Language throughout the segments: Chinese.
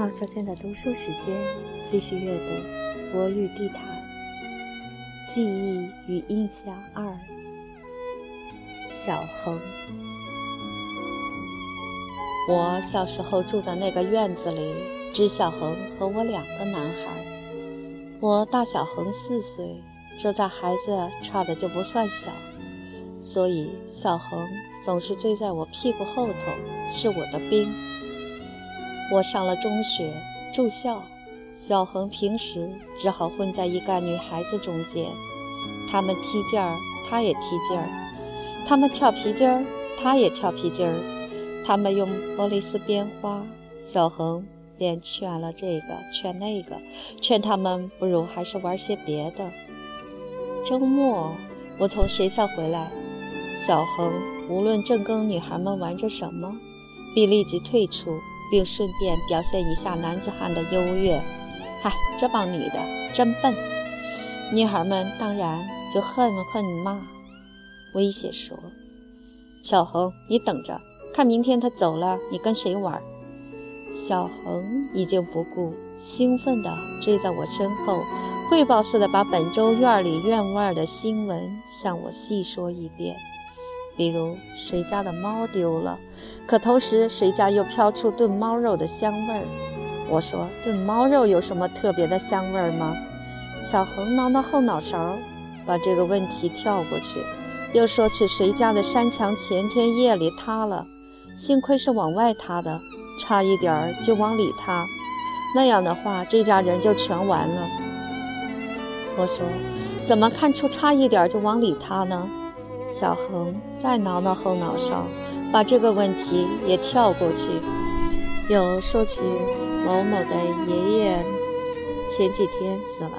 毛小娟的读书时间，继续阅读《博玉地毯》，记忆与印象二。小恒，我小时候住的那个院子里，只小恒和我两个男孩。我大小恒四岁，这在孩子差的就不算小，所以小恒总是追在我屁股后头，是我的兵。我上了中学，住校，小恒平时只好混在一干女孩子中间。他们踢毽儿，他也踢毽儿；他们跳皮筋儿，他也跳皮筋儿；他们用玻璃丝编花，小恒便劝了这个，劝那个，劝他们不如还是玩些别的。周末我从学校回来，小恒无论正跟女孩们玩着什么，必立即退出。并顺便表现一下男子汉的优越。嗨，这帮女的真笨！女孩们当然就恨恨骂，威胁说：“小恒，你等着，看明天他走了，你跟谁玩？”小恒已经不顾，兴奋地追在我身后，汇报似的把本周院里院外的新闻向我细说一遍。比如谁家的猫丢了，可同时谁家又飘出炖猫肉的香味儿。我说炖猫肉有什么特别的香味儿吗？小红挠挠后脑勺，把这个问题跳过去，又说起谁家的山墙前天夜里塌了，幸亏是往外塌的，差一点儿就往里塌，那样的话这家人就全完了。我说怎么看出差一点就往里塌呢？小恒再挠挠后脑勺，把这个问题也跳过去，又说起某某的爷爷前几天死了，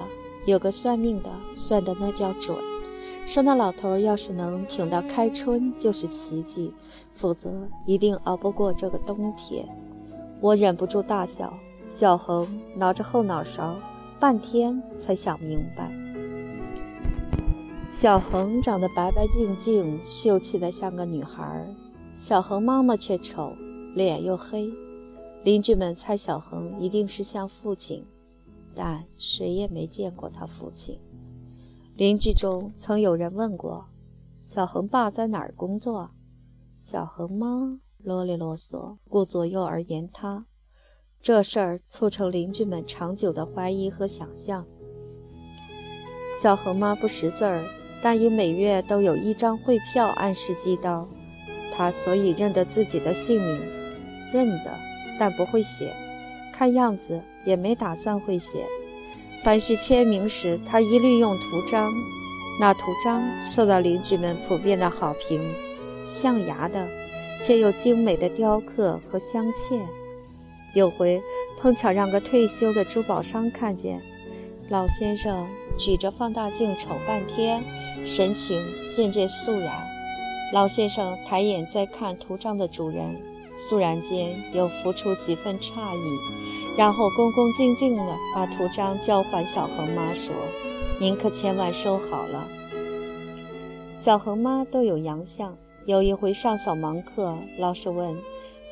有个算命的算的那叫准，说那老头要是能挺到开春就是奇迹，否则一定熬不过这个冬天。我忍不住大笑，小恒挠着后脑勺，半天才想明白。小恒长得白白净净，秀气的像个女孩儿。小恒妈妈却丑，脸又黑。邻居们猜小恒一定是像父亲，但谁也没见过他父亲。邻居中曾有人问过：“小恒爸在哪儿工作？”小恒妈啰里啰嗦，顾左右而言他。这事儿促成邻居们长久的怀疑和想象。小恒妈不识字儿。但因每月都有一张汇票按时寄到，他所以认得自己的姓名，认得，但不会写，看样子也没打算会写。凡是签名时，他一律用图章，那图章受到邻居们普遍的好评，象牙的，且有精美的雕刻和镶嵌。有回碰巧让个退休的珠宝商看见，老先生举着放大镜瞅半天。神情渐渐肃然，老先生抬眼再看图章的主人，肃然间又浮出几分诧异，然后恭恭敬敬地把图章交还小恒妈，说：“您可千万收好了。”小恒妈都有洋相，有一回上扫盲课，老师问：“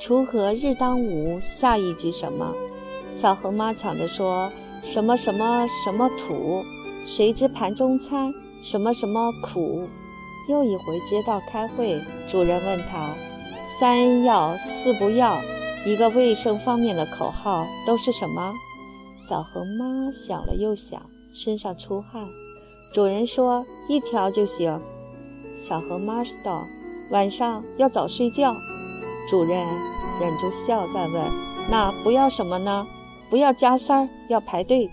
锄禾日当午，下一句什么？”小恒妈抢着说：“什么什么什么土？谁知盘中餐？”什么什么苦？又一回街道开会，主人问他：“三要四不要，一个卫生方面的口号都是什么？”小恒妈想了又想，身上出汗。主人说：“一条就行。”小恒妈道：“晚上要早睡觉。”主任忍住笑，再问：“那不要什么呢？不要加塞儿，要排队。”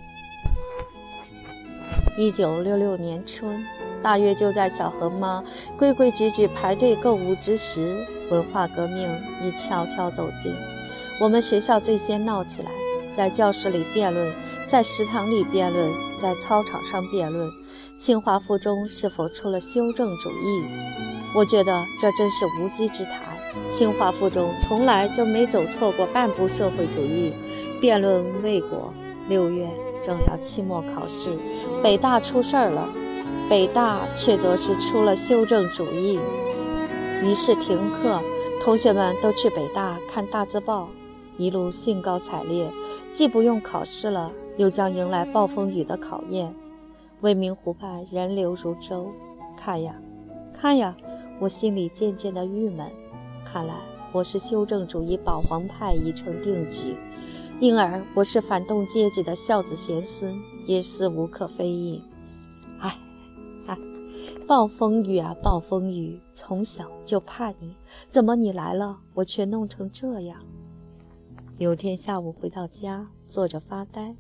一九六六年春，大约就在小河妈规规矩矩排队购物之时，文化革命已悄悄走近。我们学校最先闹起来，在教室里辩论，在食堂里辩论，在操场上辩论，清华附中是否出了修正主义？我觉得这真是无稽之谈。清华附中从来就没走错过半步社会主义。辩论未果，六月。正要期末考试，北大出事儿了，北大却则是出了修正主义，于是停课，同学们都去北大看大字报。一路兴高采烈，既不用考试了，又将迎来暴风雨的考验。未名湖畔人流如舟，看呀，看呀，我心里渐渐的郁闷。看来我是修正主义保皇派已成定局，因而我是反动阶级的孝子贤孙，也是无可非议。唉，唉，暴风雨啊，暴风雨！从小就怕你，怎么你来了，我却弄成这样？有天下午回到家，坐着发呆，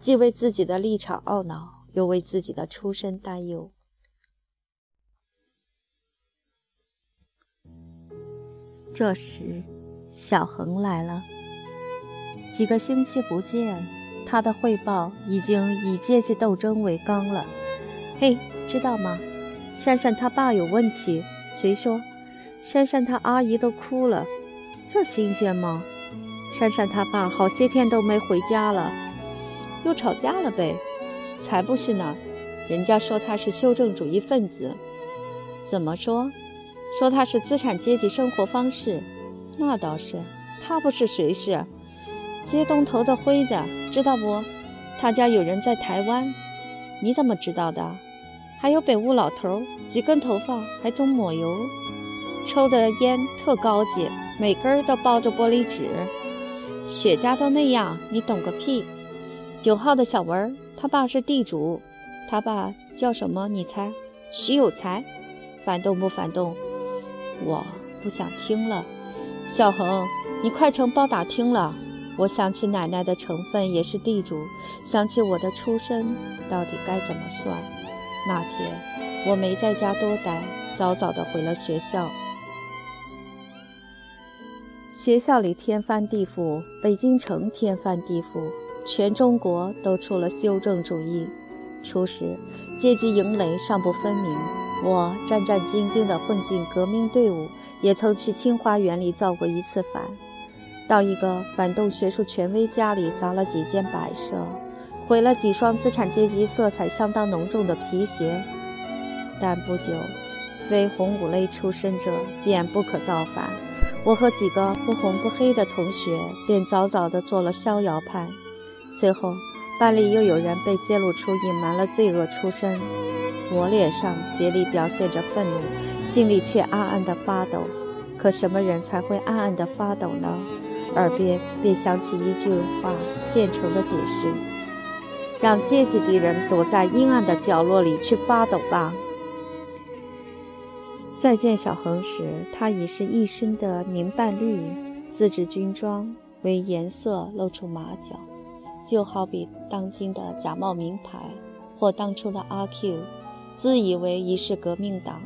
既为自己的立场懊恼，又为自己的出身担忧。这时，小恒来了。几个星期不见，他的汇报已经以阶级斗争为纲了。嘿，知道吗？珊珊他爸有问题。谁说？珊珊他阿姨都哭了。这新鲜吗？珊珊他爸好些天都没回家了，又吵架了呗？才不是呢！人家说他是修正主义分子。怎么说？说他是资产阶级生活方式。那倒是，他不是谁是？街东头的辉子，知道不？他家有人在台湾。你怎么知道的？还有北屋老头，几根头发还总抹油，抽的烟特高级，每根都包着玻璃纸。雪茄都那样，你懂个屁！九号的小文，他爸是地主，他爸叫什么？你猜？徐有才。反动不反动？我不想听了。小恒，你快成包打听了。我想起奶奶的成分也是地主，想起我的出身，到底该怎么算？那天我没在家多待，早早的回了学校。学校里天翻地覆，北京城天翻地覆，全中国都出了修正主义。初时阶级营垒尚不分明，我战战兢兢地混进革命队伍，也曾去清华园里造过一次反，到一个反动学术权威家里砸了几件摆设，毁了几双资产阶级色彩相当浓重的皮鞋。但不久，非红五类出身者便不可造反。我和几个不红不黑的同学便早早地做了逍遥派。随后，班里又有人被揭露出隐瞒了罪恶出身，我脸上竭力表现着愤怒，心里却暗暗地发抖。可什么人才会暗暗地发抖呢？耳边便响起一句话现成的解释：让阶级敌人躲在阴暗的角落里去发抖吧。再见小恒时，他已是一身的明半绿，自制军装，为颜色露出马脚，就好比当今的假冒名牌，或当初的阿 Q，自以为已是革命党。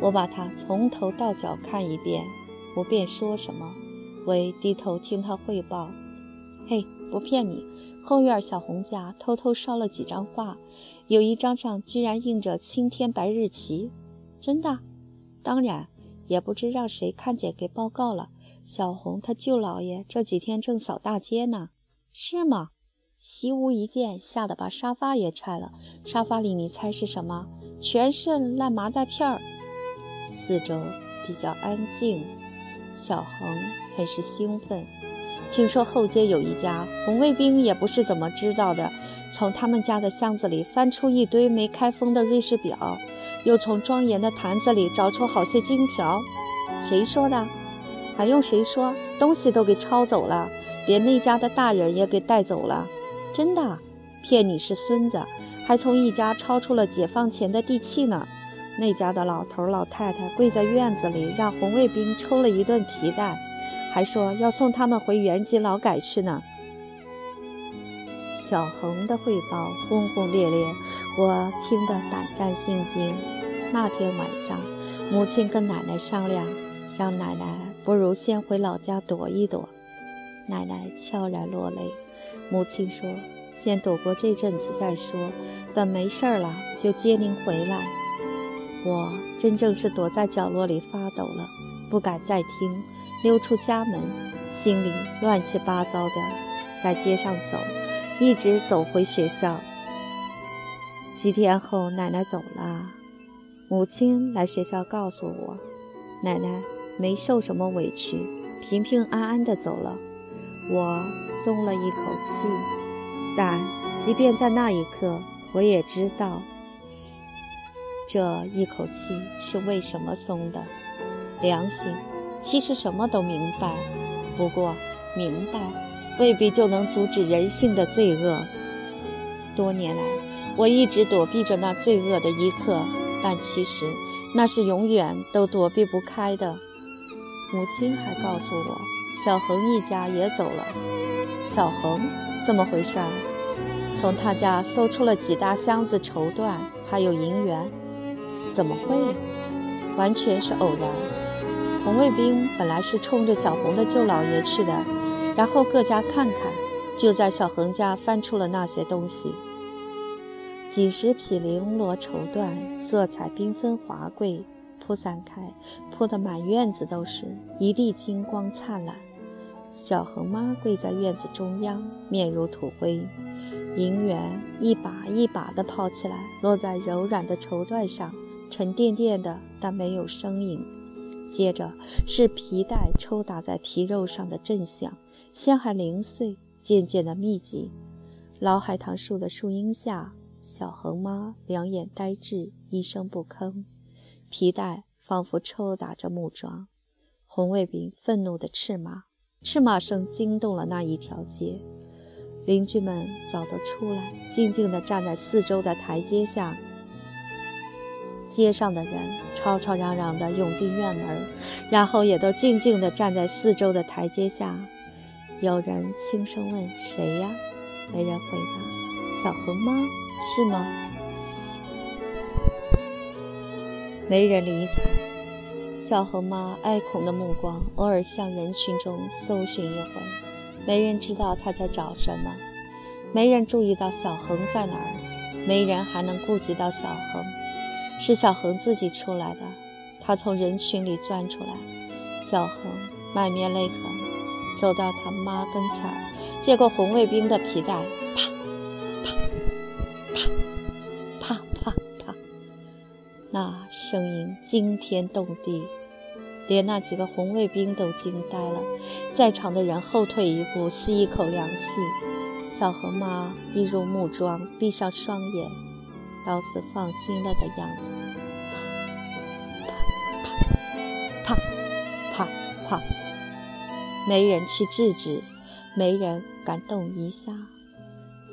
我把他从头到脚看一遍，不便说什么，唯低头听他汇报。嘿，不骗你，后院小红家偷偷烧了几张画，有一张上居然印着青天白日旗，真的。当然，也不知让谁看见给报告了。小红她舅老爷这几天正扫大街呢，是吗？习无一见，吓得把沙发也拆了。沙发里你猜是什么？全是烂麻袋片儿。四周比较安静，小恒很是兴奋。听说后街有一家红卫兵，也不是怎么知道的，从他们家的箱子里翻出一堆没开封的瑞士表。又从庄严的坛子里找出好些金条，谁说的？还用谁说？东西都给抄走了，连那家的大人也给带走了。真的？骗你是孙子！还从一家抄出了解放前的地契呢。那家的老头老太太跪在院子里，让红卫兵抽了一顿皮带，还说要送他们回原籍劳改去呢。小恒的汇报轰轰烈烈，我听得胆战心惊。那天晚上，母亲跟奶奶商量，让奶奶不如先回老家躲一躲。奶奶悄然落泪。母亲说：“先躲过这阵子再说，等没事了就接您回来。”我真正是躲在角落里发抖了，不敢再听，溜出家门，心里乱七八糟的，在街上走，一直走回学校。几天后，奶奶走了。母亲来学校告诉我，奶奶没受什么委屈，平平安安的走了。我松了一口气，但即便在那一刻，我也知道这一口气是为什么松的。良心其实什么都明白，不过明白未必就能阻止人性的罪恶。多年来，我一直躲避着那罪恶的一刻，但其实那是永远都躲避不开的。母亲还告诉我，小恒一家也走了。小恒怎么回事？从他家搜出了几大箱子绸缎，还有银元，怎么会？完全是偶然。红卫兵本来是冲着小红的舅姥爷去的，然后各家看看，就在小恒家翻出了那些东西。几十匹绫罗绸缎，色彩缤纷华贵，铺散开，铺得满院子都是，一地金光灿烂。小恒妈跪在院子中央，面如土灰，银元一把一把地抛起来，落在柔软的绸缎上，沉甸甸的，但没有声音。接着是皮带抽打在皮肉上的震响，先还零碎，渐渐的密集。老海棠树的树荫下，小恒妈两眼呆滞，一声不吭。皮带仿佛抽打着木桩。红卫兵愤怒的斥骂，斥骂声惊动了那一条街。邻居们早都出来，静静地站在四周的台阶下。街上的人吵吵嚷嚷地涌进院门，然后也都静静地站在四周的台阶下。有人轻声问：“谁呀？”没人回答。“小恒吗？是吗？”没人理睬。小恒妈哀恐的目光偶尔向人群中搜寻一回，没人知道她在找什么，没人注意到小恒在哪儿，没人还能顾及到小恒。是小恒自己出来的，他从人群里钻出来。小恒满面泪痕，走到他妈跟前，接过红卫兵的皮带，啪啪啪啪啪啪，那声音惊天动地，连那几个红卫兵都惊呆了。在场的人后退一步，吸一口凉气。小恒妈一如木桩，闭上双眼。貌似放心了的样子，啪啪啪啪啪，没人去制止，没人敢动一下，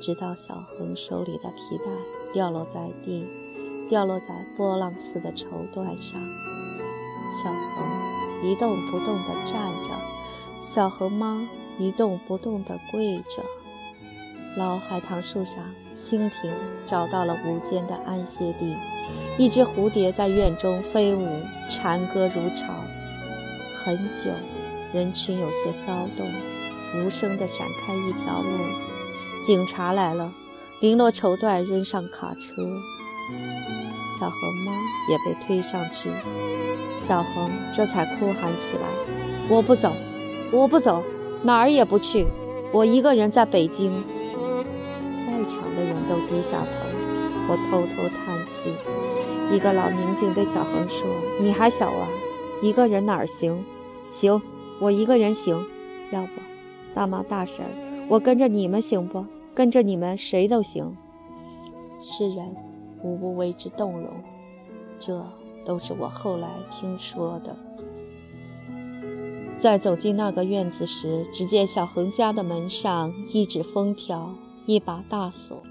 直到小恒手里的皮带掉落在地，掉落在波浪似的绸缎上。小恒一动不动地站着，小恒妈一动不动地跪着。老海棠树上。蜻蜓找到了无间的安歇地，一只蝴蝶在院中飞舞，蝉歌如潮。很久，人群有些骚动，无声地闪开一条路。警察来了，绫罗绸缎扔上卡车，小恒妈也被推上去。小恒这才哭喊起来：“我不走，我不走，哪儿也不去，我一个人在北京。”的人都低下头，我偷偷叹气。一个老民警对小恒说：“你还小啊，一个人哪儿行？行，我一个人行。要不，大妈大婶，我跟着你们行不？跟着你们谁都行。”世人无不为之动容。这都是我后来听说的。在走进那个院子时，只见小恒家的门上一纸封条。一把大锁，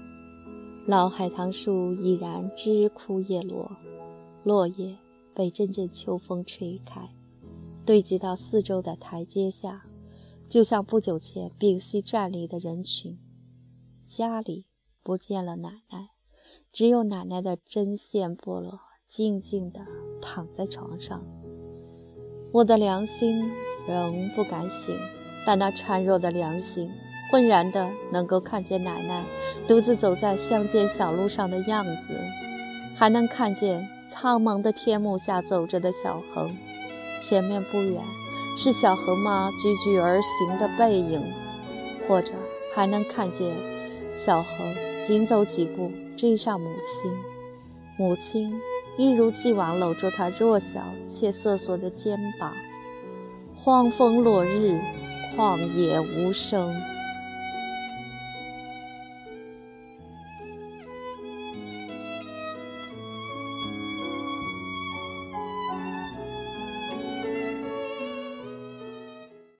老海棠树已然枝枯叶落，落叶被阵阵秋风吹开，堆积到四周的台阶下，就像不久前屏息站立的人群。家里不见了奶奶，只有奶奶的针线剥落，静静地躺在床上。我的良心仍不敢醒，但那孱弱的良心。浑然的能够看见奶奶独自走在乡间小路上的样子，还能看见苍茫的天幕下走着的小恒，前面不远是小恒妈踽踽而行的背影，或者还能看见小恒紧走几步追上母亲，母亲一如既往搂住他弱小且瑟缩的肩膀。荒风落日。旷野无声。